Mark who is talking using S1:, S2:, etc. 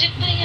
S1: 10 minutes.